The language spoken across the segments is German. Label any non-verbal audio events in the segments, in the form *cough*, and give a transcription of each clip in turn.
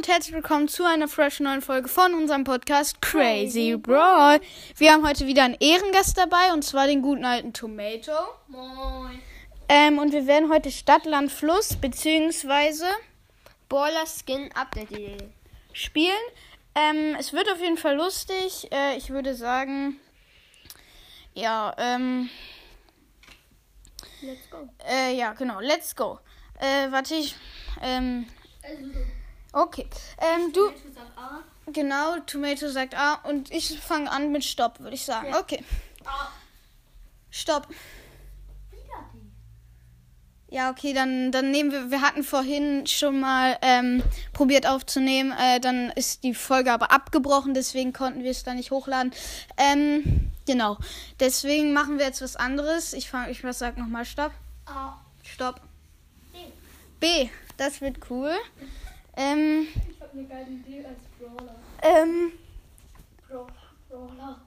und herzlich willkommen zu einer fresh neuen Folge von unserem Podcast Crazy Brawl. Wir haben heute wieder einen Ehrengast dabei und zwar den guten alten Tomato. Moin. Ähm, und wir werden heute Stadt, Land, Fluss beziehungsweise Baller Skin Update spielen. Ähm, es wird auf jeden Fall lustig. Äh, ich würde sagen, ja, ähm, Let's go. äh, ja, genau, let's go. Äh, warte ich, ähm, okay. Ähm, du, genau, Tomato sagt A und ich fange an mit Stopp, würde ich sagen. Okay, Stopp. Ja, okay, dann, dann nehmen wir, wir hatten vorhin schon mal ähm, probiert aufzunehmen, äh, dann ist die Folge aber abgebrochen, deswegen konnten wir es da nicht hochladen. Ähm, genau, deswegen machen wir jetzt was anderes. Ich fange, ich sag nochmal Stopp. A. Stopp. B, das wird cool. Ähm, Ich hab eine geile Idee als Brawler. ähm, Bra Brawler.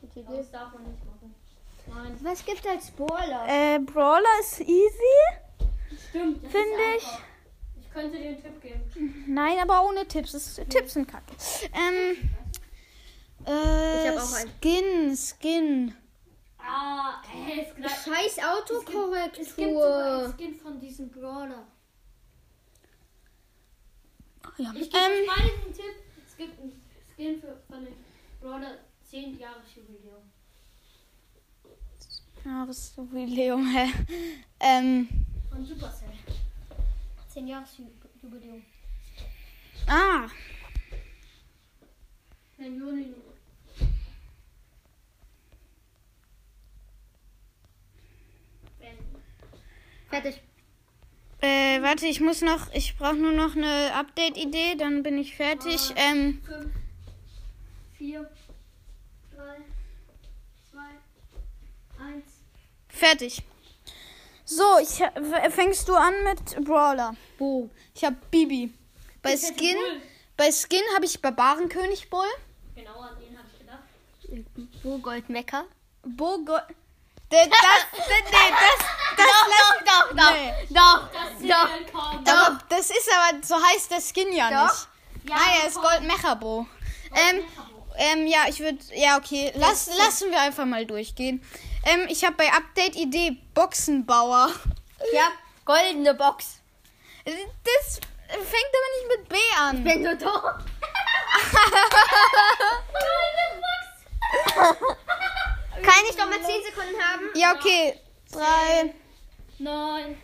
Gute Idee. Das darf man nicht machen. Nein. Was gibt als Brawler? äh, Brawler ist easy. Stimmt. das Finde ist ich. einfach. Ich könnte dir einen Tipp geben. Nein, aber ohne Tipps. Das, Tipps sind kacke. Ähm, äh, Ich hab auch einen. Skin, Skin. Ah, ey, es, gleich- Scheiß es gibt sogar Autokorrektur. einen Skin von diesem Brawler. Ja. Ich gebe Ähm, beide den Tipp. Es gibt einen Skin für, von dem Brawler 10 Jahre Jubiläum. Jahresjubiläum, hä? Ähm, Von Supercell. 10 Jahre Jubiläum. ah, Nein, Juni. Fertig. Äh, warte, ich muss noch, ich brauche nur noch eine Update-Idee, dann bin ich fertig. Ähm, 5, 4, 3, 2, 1. fertig. So, ich fängst du an mit Brawler. Bo. Ich habe Bibi. Bei Ich Skin, bei Skin habe ich Barbarenkönig Bull. Genau an den habe ich gedacht. Wo Goldmecker? Bo Go das, das, *laughs* nee, das, das Doch, doch, doch, Nee. doch, Das doch, kaum. Aber das ist aber, so heißt der Skin ja Doch. nicht. Ja, ah, er ist Gold Mechabo. Ähm, ähm, ja, ich würde, ja, okay, lass, lassen wir einfach mal durchgehen. Ähm, ich habe bei Update Idee Boxenbauer. Ich hab goldene Box. Das fängt aber nicht mit B an. Bin du doch? *laughs* Kann ich doch mal 10 Sekunden haben? Ja, okay. Drei. 9,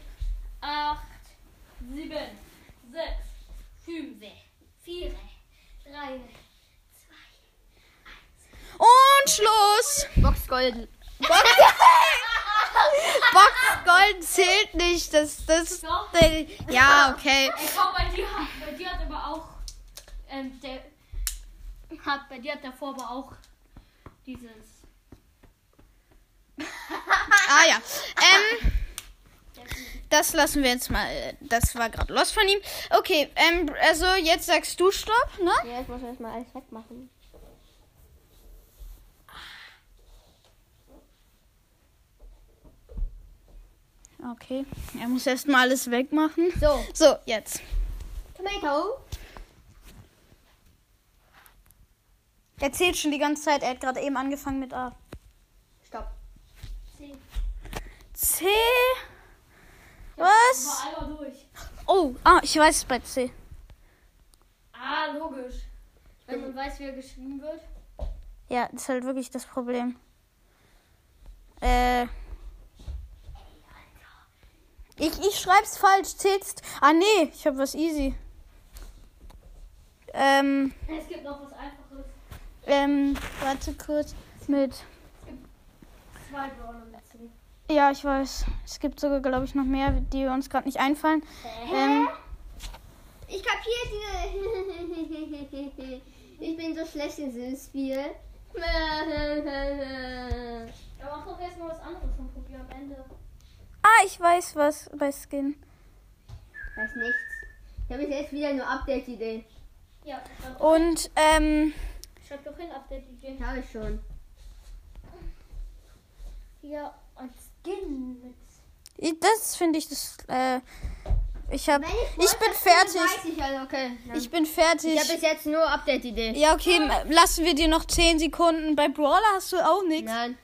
8, 7, 6, 5, 4, 3, Und Schluss. Box Gold. Box, *laughs* Box Gold zählt nicht. Das, das, Doch. ja, okay. Ey, komm, bei dir, hat- bei dir hat aber auch, ähm, der, hat, bei dir hat davor aber auch dieses, Ah ja. Ähm, das lassen wir jetzt mal. Das war gerade los von ihm. Okay, ähm, also jetzt sagst du Stopp, ne? Ja, ich muss erstmal alles wegmachen. Okay. Er muss erstmal alles wegmachen. So, So, jetzt. Tomato. Er zählt schon die ganze Zeit. Er hat gerade eben angefangen mit A. Stopp. 10. C. Was? Oh, ah, ich weiß es bei C. Ah, logisch. Wenn man weiß, wie er geschrieben wird. Ja, das ist halt wirklich das Problem. Äh. Ich, ich schreib's falsch. Zählst. Ah, nee, ich hab was easy. Ähm, Es gibt noch was Einfaches. ähm, warte kurz. Mit. Zwei Brawler mit C. Ja, ich weiß. Es gibt sogar, glaube ich, noch mehr, die uns gerade nicht einfallen. Ähm, Ich kapier diese. *laughs* ich bin so schlecht in diesem Spiel. *laughs* Ja, mach doch erstmal was anderes und probier am Ende. ah, ich weiß was bei Skin. Weiß nichts. Ich habe jetzt wieder nur Update-Idee. Ja, Und, ähm, schreib doch hin, Update-Idee. Habe ich schon. Ja. Das finde ich das, äh, Ich hab. Wenn Ich bin Brawl Stars spiele, fertig. Ich also, okay. Ich bin fertig. Ich habe bis jetzt nur Update-Idee. Ja, okay, m- lassen wir dir noch 10 Sekunden. Bei Brawler hast du auch nichts. Nein.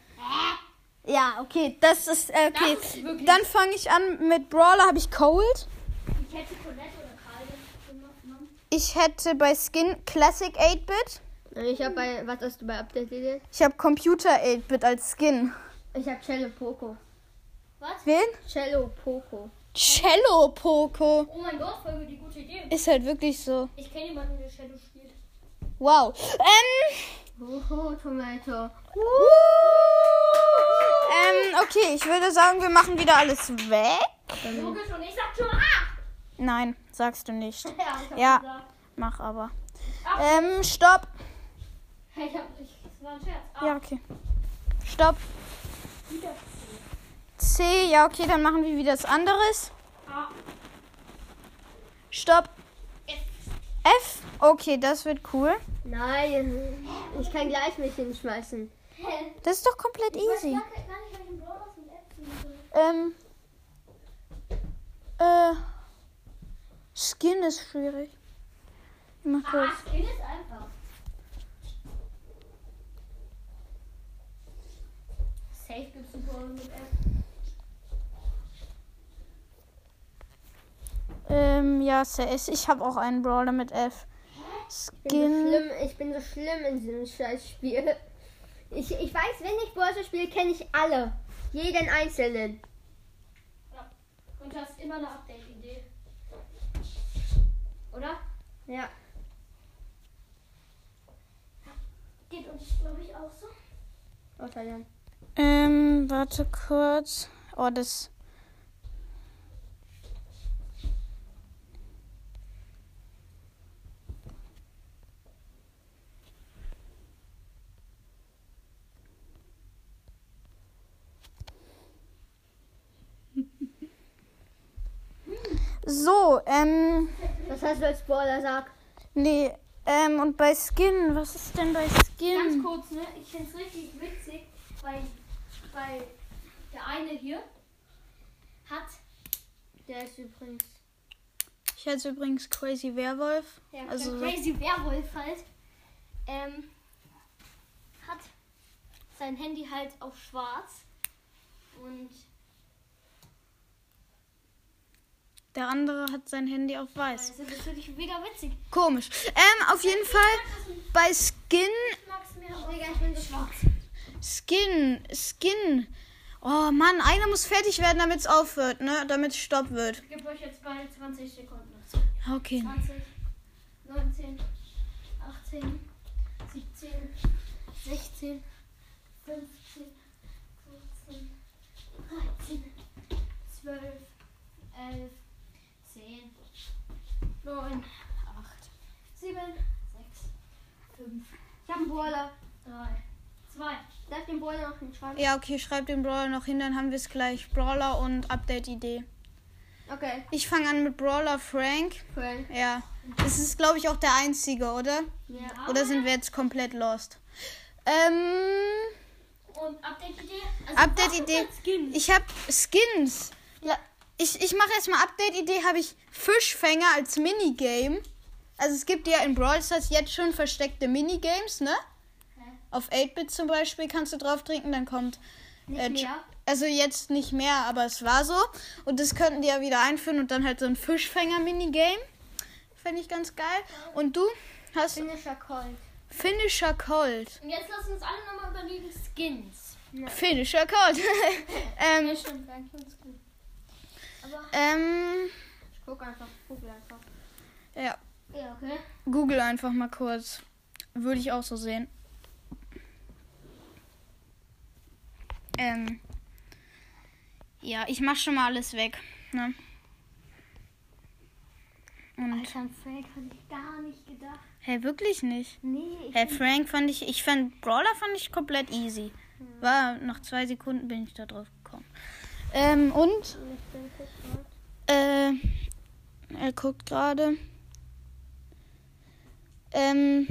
Ja, okay, das ist äh, okay. Das ist Dann fange ich an mit Brawler habe ich Cold. Ich hätte Colette oder Karl. Ich hätte bei Skin Classic 8-Bit. Ich habe bei, was hast du bei Update-Idee? Ich habe Computer 8-Bit als Skin. Ich habe Cello Poco. Was? Wen? Cello Poco. Cello Poco. Oh mein Gott, voll die gute Idee. Ist halt wirklich so. Ich kenne jemanden, der Shadow spielt. Wow. Ähm. Hoho, Tomato. Ähm, okay, ich würde sagen, wir machen wieder alles weg. Logisch und ich sag schon ah! Nein, sagst du nicht. *laughs* Ja, Ja. Mach aber. Ach. Ähm, stopp. Ich hab, ich, das war ein Scherz. Ah, Ja, okay. Stopp. wieder. C, ja, okay, dann machen wir wieder das anderes. Ah, Stopp. F. F. Okay, das wird cool. Nein, ich kann gleich mich hinschmeißen. Das ist doch komplett Ich easy. gar gar nicht. Ähm. Äh. Skin ist schwierig. Ich mach kurz. Ah, Skin ist einfach. Safe gibt's einen Brawler mit F. Ähm, ja, CS. Ich habe auch einen Brawler mit F. Ich bin, so Skin. schlimm, ich bin so schlimm in diesem Scheißspiel. Ich, ich weiß, wenn ich Börse spiele, kenne ich alle. Jeden einzelnen. Ja. Und du hast immer eine Update-Idee. Oder? Ja. Geht uns, glaube ich, auch so. Außer dann. Ähm, warte kurz. Oh, das. So, ähm, Was hast du als Baller sag? nee, ähm, und bei Skin, was ist denn bei Ganz Skin? kurz, ne? Ich finde es richtig witzig, weil, weil der eine hier hat. Der ist übrigens. Ich heiße übrigens Crazy Werwolf. Der, Also- Crazy Werwolf halt. Ähm, hat sein Handy halt auf schwarz. Und Der andere hat sein Handy auf das weiß. ist natürlich mega witzig. Komisch. Ähm, auf jeden Fall bei Skin. Skin, Skin. Oh Mann, einer muss fertig werden, damit es aufhört, ne? Damit es Stopp wird. Ich gebe euch jetzt bei 20 Sekunden. Okay. 20, 19, 18, 17, 16, 15, 14, 13, 12, 11, 10, 9, 8, 7, 6, 5, Ich hab einen Baller. 3, 2. Darf den Baller noch hinschreiben? Ja, okay, schreib den Brawler noch hin, dann haben wir es gleich. Brawler und Update-Idee. Okay. Ich fange an mit Brawler Frank. Frank. Ja. Das ist, glaube ich, auch der einzige, oder? Ja. Oder sind wir jetzt komplett lost? Ähm. Und Update-Idee? Update-Idee. Skin. Ich habe Skins. La- Ich, ich mache erstmal Update-Idee, habe ich Fischfänger als Minigame. Also es gibt ja in Brawl Stars jetzt schon versteckte Minigames, ne? Auf 8-Bit zum Beispiel kannst du drauf trinken, dann kommt. Äh, mehr. Also jetzt nicht mehr, aber es war so. Und das könnten die ja wieder einführen und dann halt so ein Fischfänger-Minigame. Fände ich ganz geil. Und du hast Finisher Cold. Finisher Cold. Und jetzt lass uns alle nochmal überlegen, Skins. Finisher Cold. *laughs* ähm, stimmt, ganz gut. Aber, ähm, Ich guck einfach. Google einfach. ja. ja, okay. Google einfach mal kurz. Würde ich auch so sehen. Ähm. Ja, ich mach schon mal alles weg. Ne? Und. Alter, an Frank hatte ich gar nicht gedacht. Hä, wirklich nicht? Nee, Hä, Frank fand ich. Ich fand Brawler fand ich komplett easy. War nach zwei Sekunden bin ich da drauf. Ähm, und? Äh, er guckt gerade. Ähm.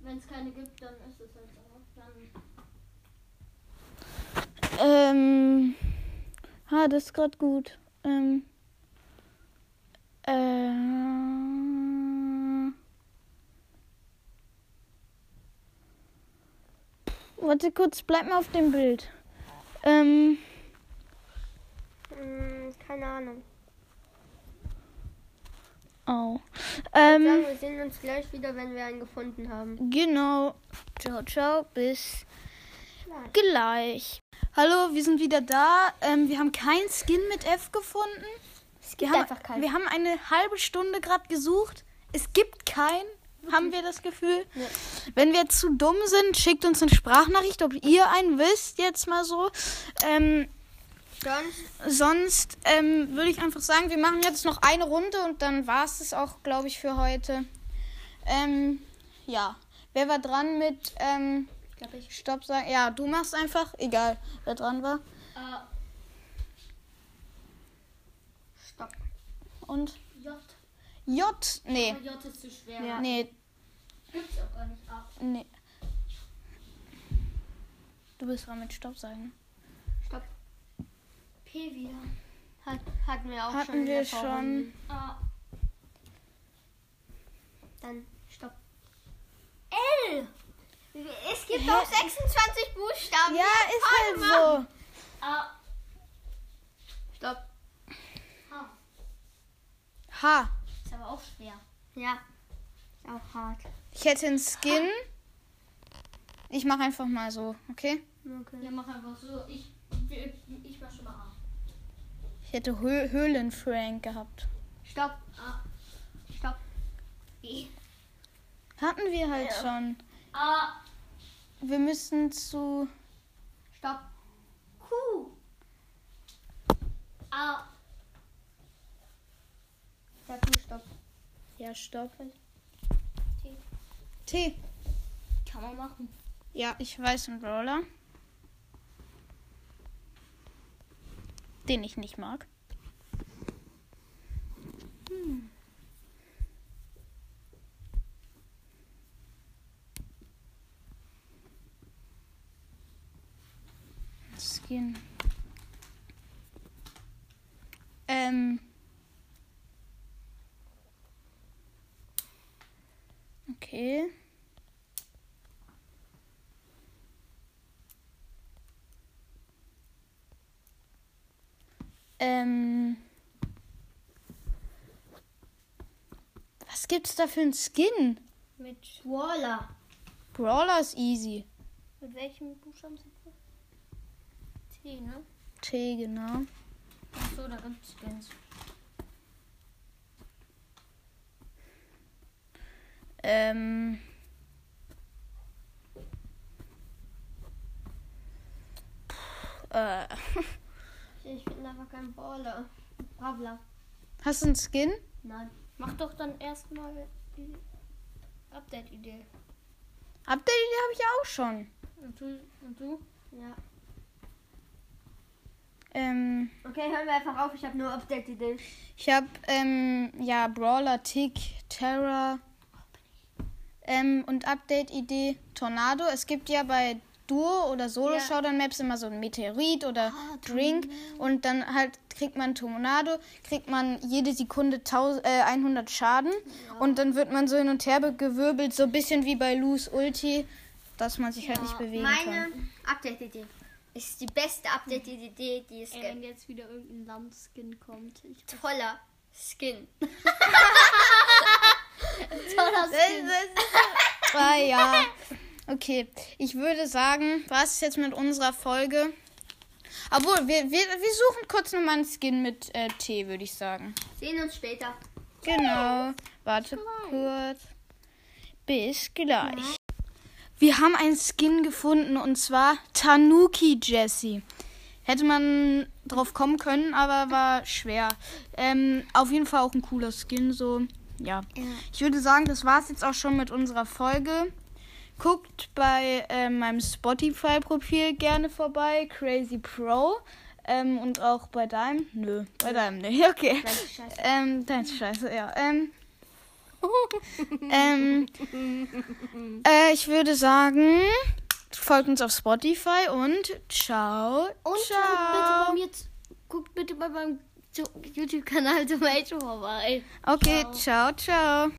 Wenn es keine gibt, dann ist es halt auch. Dann ähm. Ha, ah, das ist gerade gut. Ähm. Äh. Warte kurz, bleib mal auf dem Bild. Ähm, Hm, keine Ahnung. oh. Sagen, Ähm, wir sehen uns gleich wieder, wenn wir einen gefunden haben. genau. Ciao, ciao, bis Gleich. gleich. Hallo, wir sind wieder da. Ähm, wir haben kein Skin mit F gefunden. Es Wir gibt haben, einfach keinen. wir haben eine halbe Stunde gerade gesucht. Es gibt keinen, haben wir das Gefühl. Ja. Wenn wir zu dumm sind, schickt uns eine Sprachnachricht, ob ihr einen wisst, jetzt mal so. Ähm, Sonst sonst ähm, würde ich einfach sagen, wir machen jetzt noch eine Runde und dann war es es auch, glaube ich, für heute. Ähm, ja. Wer war dran mit ähm, glaube ich. Stopp sagen? Ja, du machst einfach. Egal, wer dran war. Äh, Stopp. Und J. Nee. Aber J ist zu schwer. Ja. Nee, Gibt's auch gar nicht. A. nee. Du bist dran mit Stopp sagen. Stopp. P wieder. Hat, hatten wir auch Hatten schon. wir schon. Vorrunde. A. Dann stopp. L. Es gibt auch 26 Buchstaben. Ja, ist halt so. A. Stopp. H. H. Ist aber auch schwer. Ja. Ist auch hart. Ich hätte einen Skin. Ich mache einfach mal so, okay? Okay. Ja, mach einfach so. Ich, ich mach schon mal A. Ich hätte Hö Höhlenfrank gehabt. Stopp. A. Stopp. B. Hatten wir halt Ja. schon. A. Wir müssen zu. Stopp. Q. A. Sag du Stopp. Ja, stopp. T. T. Kann man machen. Ja, ich weiß einen Brawler. Den ich nicht mag. Hm. Skin. Ähm. Okay. Ähm. Was gibt's da für einen Skin? Mit Waller. Brawler ist easy. Mit welchem Buchstaben sind wir? T, ne? T, genau. Achso, da gibt's Skins. Ähm. Puh, äh. *laughs* Ich bin einfach kein Baller. Bravler. Hast du einen Skin? Nein. Mach doch dann erstmal die Update-Idee. Update habe ich auch schon. Und du? Und du? Ja. Ähm, Okay, hören wir einfach auf. Ich habe nur Update-Ideen. ich habe, ähm, ja, Brawler, Tick, Terra. Ähm, und Update-Idee Tornado. Es gibt ja bei Duo- oder Solo-Showdown-Maps immer so ein Meteorit oder Drink. Und dann halt kriegt man Tornado, kriegt man jede Sekunde 1000, äh, 100 Schaden. Und dann wird man so hin und her gewirbelt, so ein bisschen wie bei Luz Ulti, dass man sich halt nicht bewegen Meine kann. Update-Idee ist die beste Update-Idee, die es Ey, gibt. wenn jetzt wieder irgendein Landskin kommt. Toller Skin. *laughs* *laughs* *laughs* Ah ja. Okay, ich würde sagen, was ist jetzt mit unserer Folge? Obwohl, wir, wir, wir suchen kurz nochmal einen Skin mit äh, T, würde ich sagen. Sehen uns später. Genau. Warte kurz. Bis gleich. Wir haben einen Skin gefunden und zwar Tanuki Jessie. Hätte man drauf kommen können, aber war schwer. Ähm, auf jeden Fall auch ein cooler Skin, so. Ja. Ich würde sagen, das war's jetzt auch schon mit unserer Folge. Guckt bei äh, meinem Spotify-Profil gerne vorbei, Crazy Pro. Ähm, und auch bei deinem? Nö, bei deinem nicht. *laughs* Okay. Gleiche Scheiße. Ähm, dein Scheiße, ja. Ähm, *laughs* ähm, äh, ich würde sagen, folgt uns auf Spotify und ciao. Und ciao. guckt bitte bei mir, guckt bitte bei meinem YouTube-Kanal zum Age vorbei. Okay, ciao, ciao.